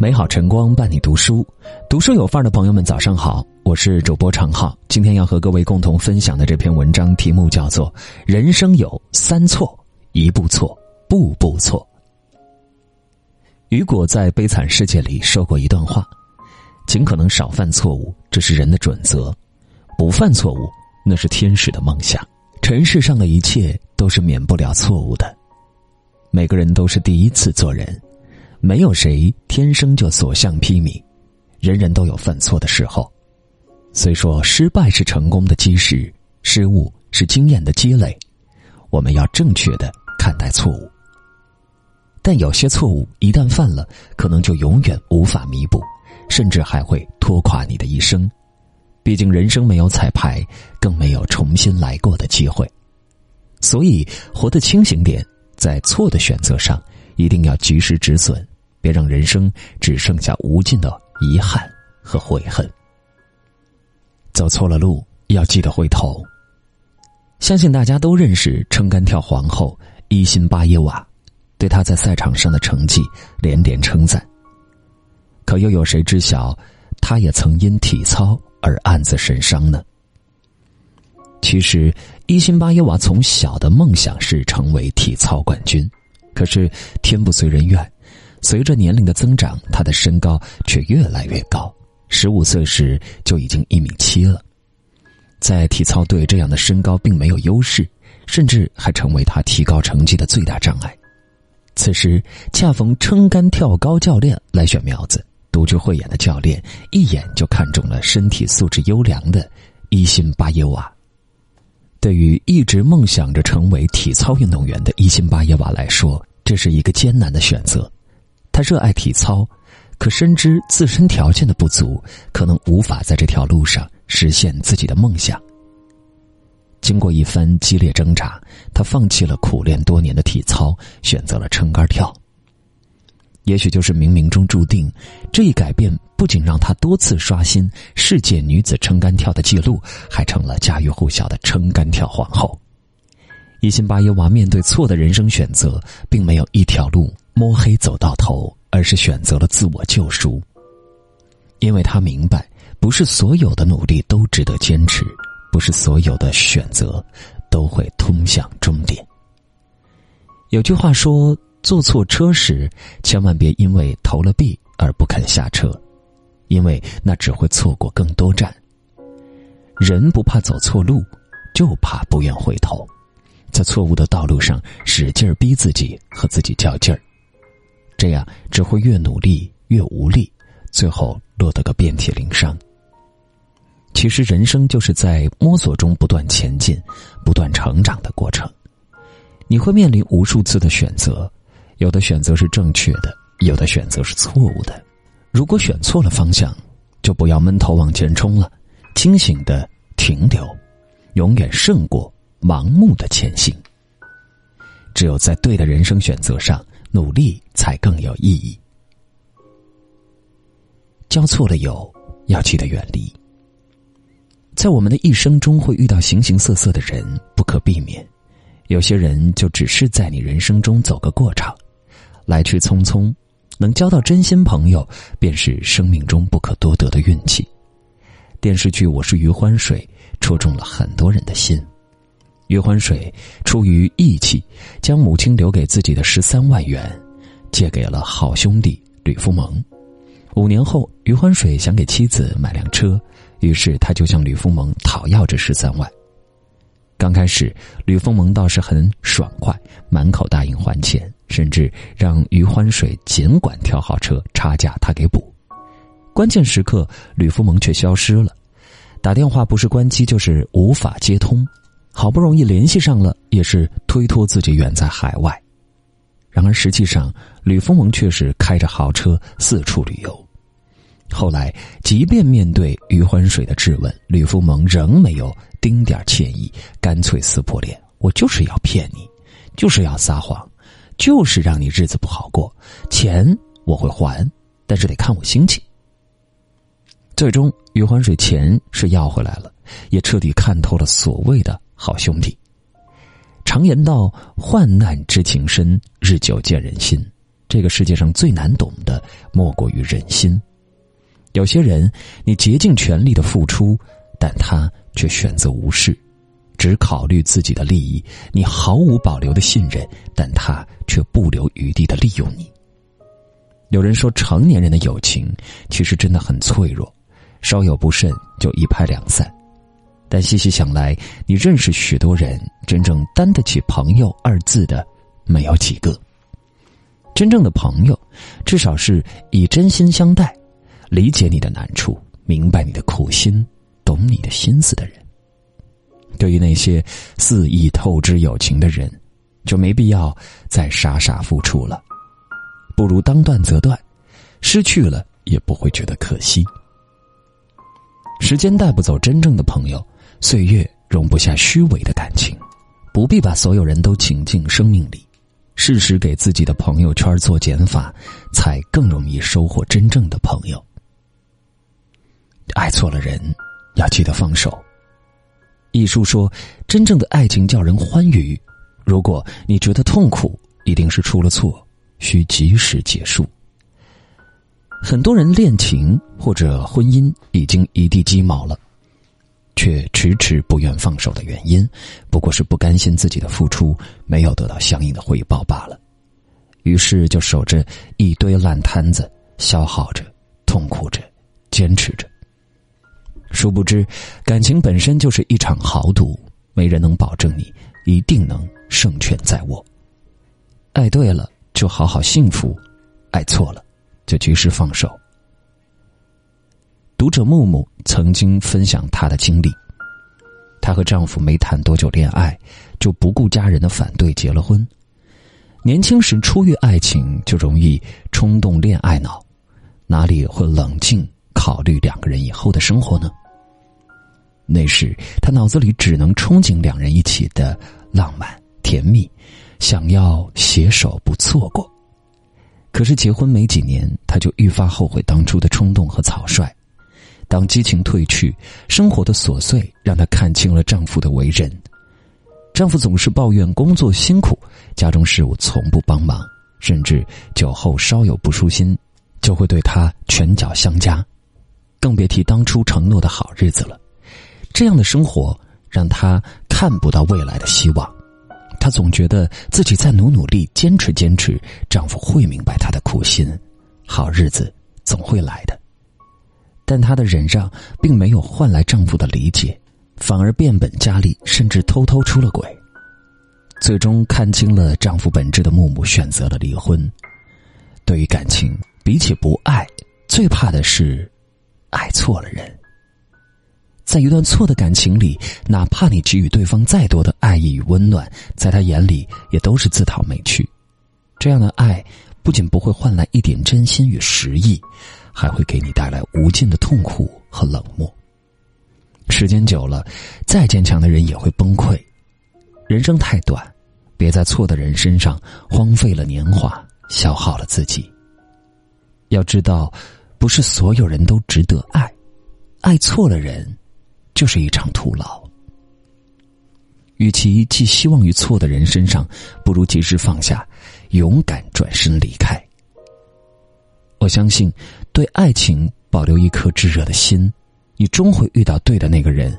美好晨光伴你读书，读书有范儿的朋友们，早上好，我是主播常浩。今天要和各位共同分享的这篇文章题目叫做《人生有三错，一步错，步步错》。雨果在《悲惨世界》里说过一段话：尽可能少犯错误，这是人的准则；不犯错误，那是天使的梦想。尘世上的一切都是免不了错误的，每个人都是第一次做人。没有谁天生就所向披靡，人人都有犯错的时候。虽说失败是成功的基石，失误是经验的积累，我们要正确的看待错误。但有些错误一旦犯了，可能就永远无法弥补，甚至还会拖垮你的一生。毕竟人生没有彩排，更没有重新来过的机会，所以活得清醒点，在错的选择上一定要及时止损。别让人生只剩下无尽的遗憾和悔恨。走错了路，要记得回头。相信大家都认识撑杆跳皇后伊辛巴耶娃，对她在赛场上的成绩连连称赞。可又有谁知晓，她也曾因体操而暗自神伤呢？其实，伊辛巴耶娃从小的梦想是成为体操冠军，可是天不遂人愿。随着年龄的增长，他的身高却越来越高。十五岁时就已经一米七了，在体操队这样的身高并没有优势，甚至还成为他提高成绩的最大障碍。此时恰逢撑杆跳高教练来选苗子，独具慧眼的教练一眼就看中了身体素质优良的伊辛巴耶娃。对于一直梦想着成为体操运动员的伊辛巴耶娃来说，这是一个艰难的选择。他热爱体操，可深知自身条件的不足，可能无法在这条路上实现自己的梦想。经过一番激烈挣扎，他放弃了苦练多年的体操，选择了撑杆跳。也许就是冥冥中注定，这一改变不仅让他多次刷新世界女子撑杆跳的记录，还成了家喻户晓的撑杆跳皇后。伊辛巴耶娃面对错的人生选择，并没有一条路。摸黑走到头，而是选择了自我救赎。因为他明白，不是所有的努力都值得坚持，不是所有的选择都会通向终点。有句话说：“坐错车时，千万别因为投了币而不肯下车，因为那只会错过更多站。”人不怕走错路，就怕不愿回头，在错误的道路上使劲逼自己，和自己较劲儿。这样只会越努力越无力，最后落得个遍体鳞伤。其实人生就是在摸索中不断前进、不断成长的过程。你会面临无数次的选择，有的选择是正确的，有的选择是错误的。如果选错了方向，就不要闷头往前冲了，清醒的停留，永远胜过盲目的前行。只有在对的人生选择上。努力才更有意义。交错了友，要记得远离。在我们的一生中，会遇到形形色色的人，不可避免。有些人就只是在你人生中走个过场，来去匆匆。能交到真心朋友，便是生命中不可多得的运气。电视剧《我是余欢水》戳中了很多人的心。余欢水出于义气，将母亲留给自己的十三万元，借给了好兄弟吕福蒙。五年后，余欢水想给妻子买辆车，于是他就向吕福蒙讨要这十三万。刚开始，吕福蒙倒是很爽快，满口答应还钱，甚至让余欢水尽管挑好车，差价他给补。关键时刻，吕福蒙却消失了，打电话不是关机就是无法接通。好不容易联系上了，也是推脱自己远在海外。然而实际上，吕福蒙却是开着豪车四处旅游。后来，即便面对余欢水的质问，吕福蒙仍没有丁点歉意，干脆撕破脸：“我就是要骗你，就是要撒谎，就是让你日子不好过。钱我会还，但是得看我心情。”最终，余欢水钱是要回来了，也彻底看透了所谓的。好兄弟，常言道：“患难知情深，日久见人心。”这个世界上最难懂的莫过于人心。有些人，你竭尽全力的付出，但他却选择无视，只考虑自己的利益；你毫无保留的信任，但他却不留余地的利用你。有人说，成年人的友情其实真的很脆弱，稍有不慎就一拍两散。但细细想来，你认识许多人，真正担得起“朋友”二字的，没有几个。真正的朋友，至少是以真心相待，理解你的难处，明白你的苦心，懂你的心思的人。对于那些肆意透支友情的人，就没必要再傻傻付出了，不如当断则断，失去了也不会觉得可惜。时间带不走真正的朋友，岁月容不下虚伪的感情，不必把所有人都请进生命里。适时给自己的朋友圈做减法，才更容易收获真正的朋友。爱错了人，要记得放手。一书说，真正的爱情叫人欢愉。如果你觉得痛苦，一定是出了错，需及时结束。很多人恋情或者婚姻已经一地鸡毛了。却迟迟不愿放手的原因，不过是不甘心自己的付出没有得到相应的回报罢了。于是就守着一堆烂摊子，消耗着，痛苦着，坚持着。殊不知，感情本身就是一场豪赌，没人能保证你一定能胜券在握。爱对了，就好好幸福；爱错了，就及时放手。读者木木曾经分享她的经历：她和丈夫没谈多久恋爱，就不顾家人的反对结了婚。年轻时初遇爱情就容易冲动恋爱脑，哪里会冷静考虑两个人以后的生活呢？那时她脑子里只能憧憬两人一起的浪漫甜蜜，想要携手不错过。可是结婚没几年，她就愈发后悔当初的冲动和草率。当激情褪去，生活的琐碎让她看清了丈夫的为人。丈夫总是抱怨工作辛苦，家中事务从不帮忙，甚至酒后稍有不舒心，就会对她拳脚相加，更别提当初承诺的好日子了。这样的生活让她看不到未来的希望，她总觉得自己再努努力、坚持坚持，丈夫会明白她的苦心，好日子总会来的。但她的忍让并没有换来丈夫的理解，反而变本加厉，甚至偷偷出了轨。最终看清了丈夫本质的木木选择了离婚。对于感情，比起不爱，最怕的是爱错了人。在一段错的感情里，哪怕你给予对方再多的爱意与温暖，在他眼里也都是自讨没趣。这样的爱，不仅不会换来一点真心与实意。还会给你带来无尽的痛苦和冷漠。时间久了，再坚强的人也会崩溃。人生太短，别在错的人身上荒废了年华，消耗了自己。要知道，不是所有人都值得爱，爱错了人，就是一场徒劳。与其寄希望于错的人身上，不如及时放下，勇敢转身离开。我相信，对爱情保留一颗炙热的心，你终会遇到对的那个人，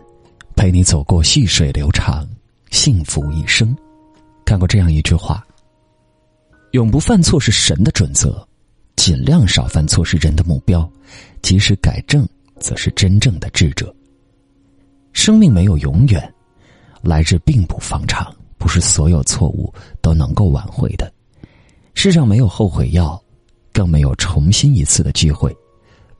陪你走过细水流长，幸福一生。看过这样一句话：“永不犯错是神的准则，尽量少犯错是人的目标，及时改正则是真正的智者。”生命没有永远，来日并不方长，不是所有错误都能够挽回的。世上没有后悔药。更没有重新一次的机会，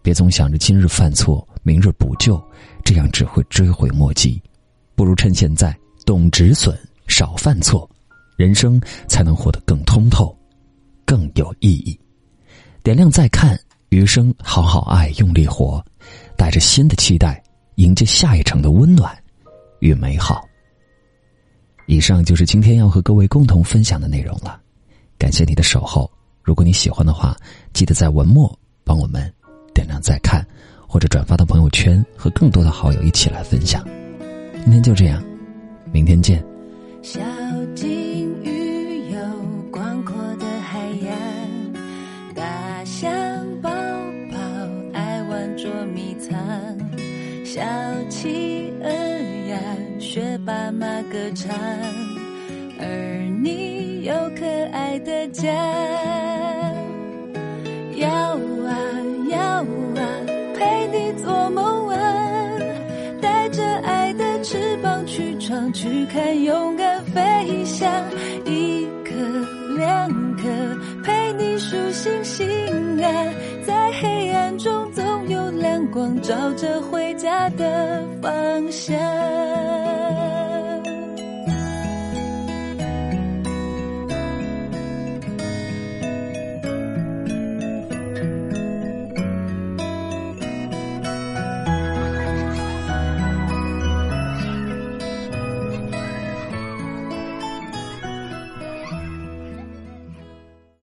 别总想着今日犯错，明日补救，这样只会追悔莫及。不如趁现在懂止损，少犯错，人生才能活得更通透，更有意义。点亮再看，余生好好爱，用力活，带着新的期待，迎接下一程的温暖与美好。以上就是今天要和各位共同分享的内容了。感谢你的守候如果你喜欢的话记得在文末帮我们点亮再看或者转发到朋友圈和更多的好友一起来分享。今天就这样明天见。小金鱼有广阔的海洋大象宝宝爱玩捉迷藏小七爸妈歌唱，而你有可爱的家。摇啊摇啊，陪你做梦啊，带着爱的翅膀去闯去看，勇敢飞翔。一颗两颗，陪你数星星啊，在黑暗中总有亮光照着回家的方向。